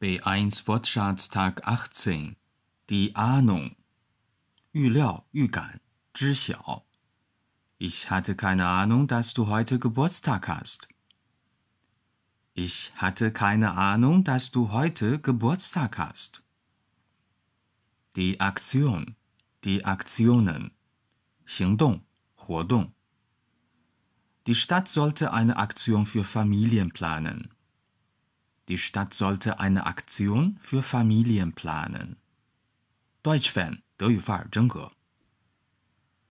B1 Wortschatz Tag 18 Die Ahnung 预料、预感、知晓。Ich hatte keine Ahnung, dass du heute Geburtstag hast. Ich hatte keine Ahnung, dass du heute Geburtstag hast. Die Aktion, die Aktionen. 行动、活动。Die Stadt sollte eine Aktion für Familien planen. Die Stadt sollte eine Aktion für Familien planen. Deutsch Fan 德语范儿真格。